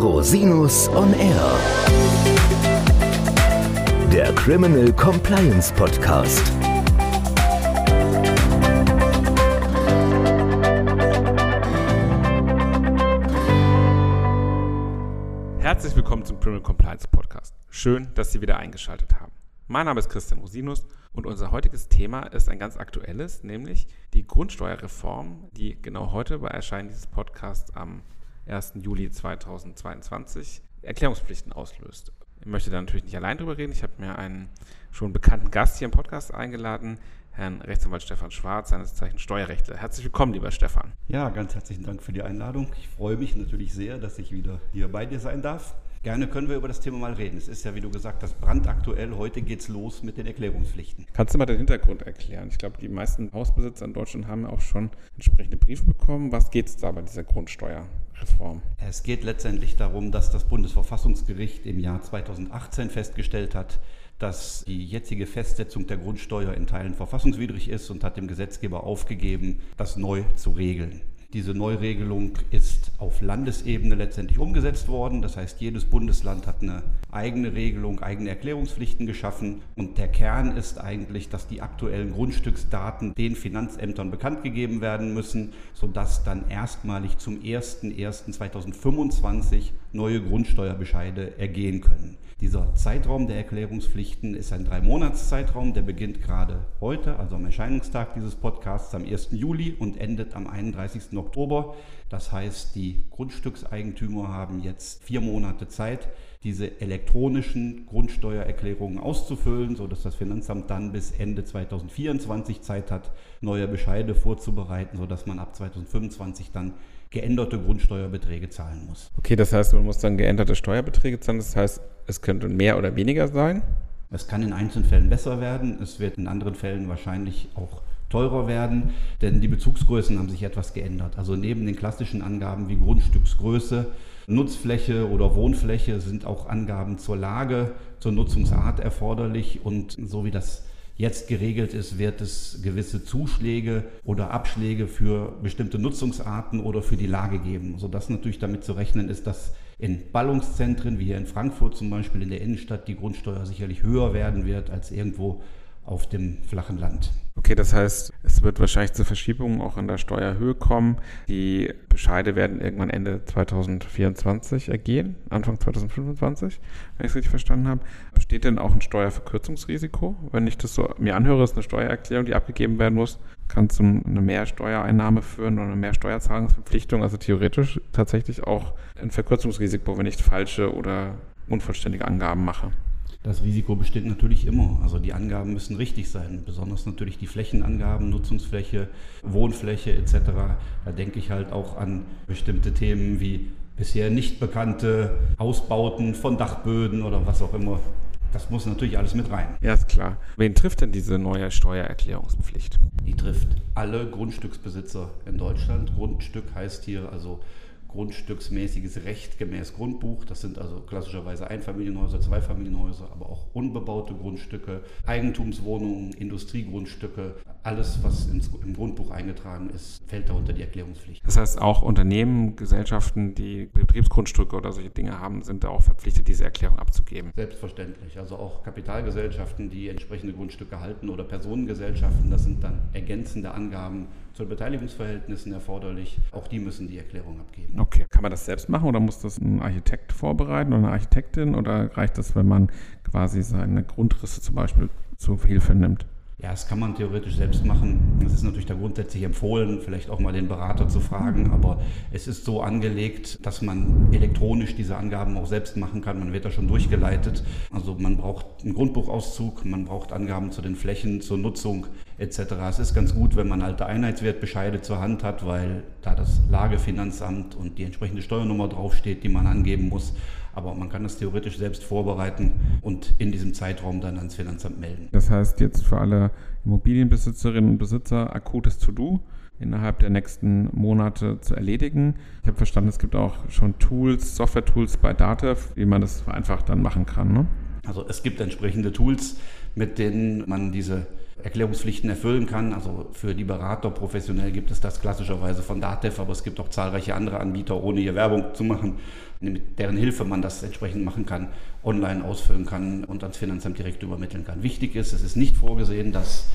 Rosinus on Air. Der Criminal Compliance Podcast. Herzlich willkommen zum Criminal Compliance Podcast. Schön, dass Sie wieder eingeschaltet haben. Mein Name ist Christian Rosinus und unser heutiges Thema ist ein ganz aktuelles, nämlich die Grundsteuerreform, die genau heute bei Erscheinen dieses Podcasts am 1. Juli 2022 Erklärungspflichten auslöst. Ich möchte da natürlich nicht allein drüber reden. Ich habe mir einen schon bekannten Gast hier im Podcast eingeladen, Herrn Rechtsanwalt Stefan Schwarz, seines Zeichens Steuerrechtler. Herzlich willkommen, lieber Stefan. Ja, ganz herzlichen Dank für die Einladung. Ich freue mich natürlich sehr, dass ich wieder hier bei dir sein darf. Gerne können wir über das Thema mal reden. Es ist ja, wie du gesagt hast, brandaktuell. Heute geht's los mit den Erklärungspflichten. Kannst du mal den Hintergrund erklären? Ich glaube, die meisten Hausbesitzer in Deutschland haben auch schon entsprechende Briefe bekommen. Was geht es da bei dieser Grundsteuerreform? Es geht letztendlich darum, dass das Bundesverfassungsgericht im Jahr 2018 festgestellt hat, dass die jetzige Festsetzung der Grundsteuer in Teilen verfassungswidrig ist und hat dem Gesetzgeber aufgegeben, das neu zu regeln. Diese Neuregelung ist auf Landesebene letztendlich umgesetzt worden. Das heißt, jedes Bundesland hat eine eigene Regelung, eigene Erklärungspflichten geschaffen. Und der Kern ist eigentlich, dass die aktuellen Grundstücksdaten den Finanzämtern bekannt gegeben werden müssen, sodass dann erstmalig zum 01.01.2025 neue Grundsteuerbescheide ergehen können. Dieser Zeitraum der Erklärungspflichten ist ein Drei-Monats-Zeitraum, der beginnt gerade heute, also am Erscheinungstag dieses Podcasts am 1. Juli und endet am 31. Oktober. Das heißt, die Grundstückseigentümer haben jetzt vier Monate Zeit, diese elektronischen Grundsteuererklärungen auszufüllen, sodass das Finanzamt dann bis Ende 2024 Zeit hat, neue Bescheide vorzubereiten, sodass man ab 2025 dann geänderte Grundsteuerbeträge zahlen muss. Okay, das heißt, man muss dann geänderte Steuerbeträge zahlen. Das heißt, es könnte mehr oder weniger sein? Es kann in einzelnen Fällen besser werden. Es wird in anderen Fällen wahrscheinlich auch teurer werden, denn die Bezugsgrößen haben sich etwas geändert. Also neben den klassischen Angaben wie Grundstücksgröße, Nutzfläche oder Wohnfläche sind auch Angaben zur Lage, zur Nutzungsart erforderlich. Und so wie das jetzt geregelt ist, wird es gewisse Zuschläge oder Abschläge für bestimmte Nutzungsarten oder für die Lage geben, sodass natürlich damit zu rechnen ist, dass in Ballungszentren wie hier in Frankfurt zum Beispiel in der Innenstadt die Grundsteuer sicherlich höher werden wird als irgendwo auf dem flachen Land. Okay, das heißt, es wird wahrscheinlich zu Verschiebungen auch in der Steuerhöhe kommen. Die Bescheide werden irgendwann Ende 2024 ergehen, Anfang 2025, wenn ich es richtig verstanden habe. Besteht denn auch ein Steuerverkürzungsrisiko? Wenn ich das so mir anhöre, ist eine Steuererklärung, die abgegeben werden muss, kann zu einer Mehrsteuereinnahme führen oder eine Mehrsteuerzahlungsverpflichtung. Also theoretisch tatsächlich auch ein Verkürzungsrisiko, wenn ich falsche oder unvollständige Angaben mache. Das Risiko besteht natürlich immer. Also die Angaben müssen richtig sein, besonders natürlich die Flächenangaben, Nutzungsfläche, Wohnfläche etc. Da denke ich halt auch an bestimmte Themen wie bisher nicht bekannte Ausbauten von Dachböden oder was auch immer. Das muss natürlich alles mit rein. Ja, ist klar. Wen trifft denn diese neue Steuererklärungspflicht? Die trifft alle Grundstücksbesitzer in Deutschland. Grundstück heißt hier also grundstücksmäßiges Recht gemäß Grundbuch. Das sind also klassischerweise Einfamilienhäuser, Zweifamilienhäuser, aber auch unbebaute Grundstücke, Eigentumswohnungen, Industriegrundstücke. Alles, was ins, im Grundbuch eingetragen ist, fällt da unter die Erklärungspflicht. Das heißt, auch Unternehmen, Gesellschaften, die Betriebsgrundstücke oder solche Dinge haben, sind da auch verpflichtet, diese Erklärung abzugeben. Selbstverständlich. Also auch Kapitalgesellschaften, die entsprechende Grundstücke halten oder Personengesellschaften, das sind dann ergänzende Angaben zu Beteiligungsverhältnissen erforderlich. Auch die müssen die Erklärung abgeben. Okay. Kann man das selbst machen oder muss das ein Architekt vorbereiten oder eine Architektin oder reicht das, wenn man quasi seine Grundrisse zum Beispiel zur Hilfe nimmt? Ja, das kann man theoretisch selbst machen. Es ist natürlich da grundsätzlich empfohlen, vielleicht auch mal den Berater zu fragen, aber es ist so angelegt, dass man elektronisch diese Angaben auch selbst machen kann. Man wird da schon durchgeleitet. Also man braucht einen Grundbuchauszug, man braucht Angaben zu den Flächen, zur Nutzung etc. Es ist ganz gut, wenn man alte Einheitswertbescheide zur Hand hat, weil da das Lagefinanzamt und die entsprechende Steuernummer draufsteht, die man angeben muss. Aber man kann das theoretisch selbst vorbereiten und in diesem Zeitraum dann ans Finanzamt melden. Das heißt jetzt für alle Immobilienbesitzerinnen und Besitzer akutes To-Do innerhalb der nächsten Monate zu erledigen. Ich habe verstanden, es gibt auch schon Tools, Software-Tools bei Datev, wie man das einfach dann machen kann. Ne? Also es gibt entsprechende Tools, mit denen man diese Erklärungspflichten erfüllen kann. Also für die Berater professionell gibt es das klassischerweise von Datev, aber es gibt auch zahlreiche andere Anbieter, ohne hier Werbung zu machen, mit deren Hilfe man das entsprechend machen kann, online ausfüllen kann und ans Finanzamt direkt übermitteln kann. Wichtig ist, es ist nicht vorgesehen, dass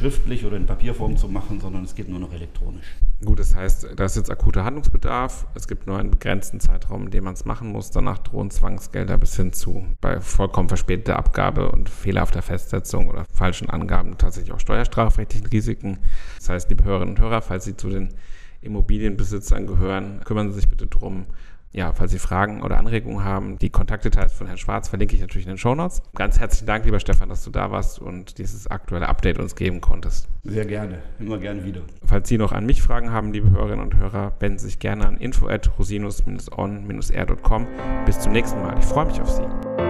schriftlich oder in Papierform zu machen, sondern es geht nur noch elektronisch. Gut, das heißt, da ist jetzt akuter Handlungsbedarf. Es gibt nur einen begrenzten Zeitraum, in dem man es machen muss. Danach drohen Zwangsgelder bis hin zu bei vollkommen verspäteter Abgabe und fehlerhafter Festsetzung oder falschen Angaben tatsächlich auch steuerstrafrechtlichen Risiken. Das heißt, liebe Hörerinnen und Hörer, falls Sie zu den Immobilienbesitzern gehören, kümmern Sie sich bitte darum, ja, falls Sie Fragen oder Anregungen haben, die Kontaktdetails von Herrn Schwarz verlinke ich natürlich in den Shownotes. Ganz herzlichen Dank, lieber Stefan, dass du da warst und dieses aktuelle Update uns geben konntest. Sehr gerne, immer gerne wieder. Falls Sie noch an mich Fragen haben, liebe Hörerinnen und Hörer, wenden Sie sich gerne an info at rosinus-on-r.com. Bis zum nächsten Mal. Ich freue mich auf Sie.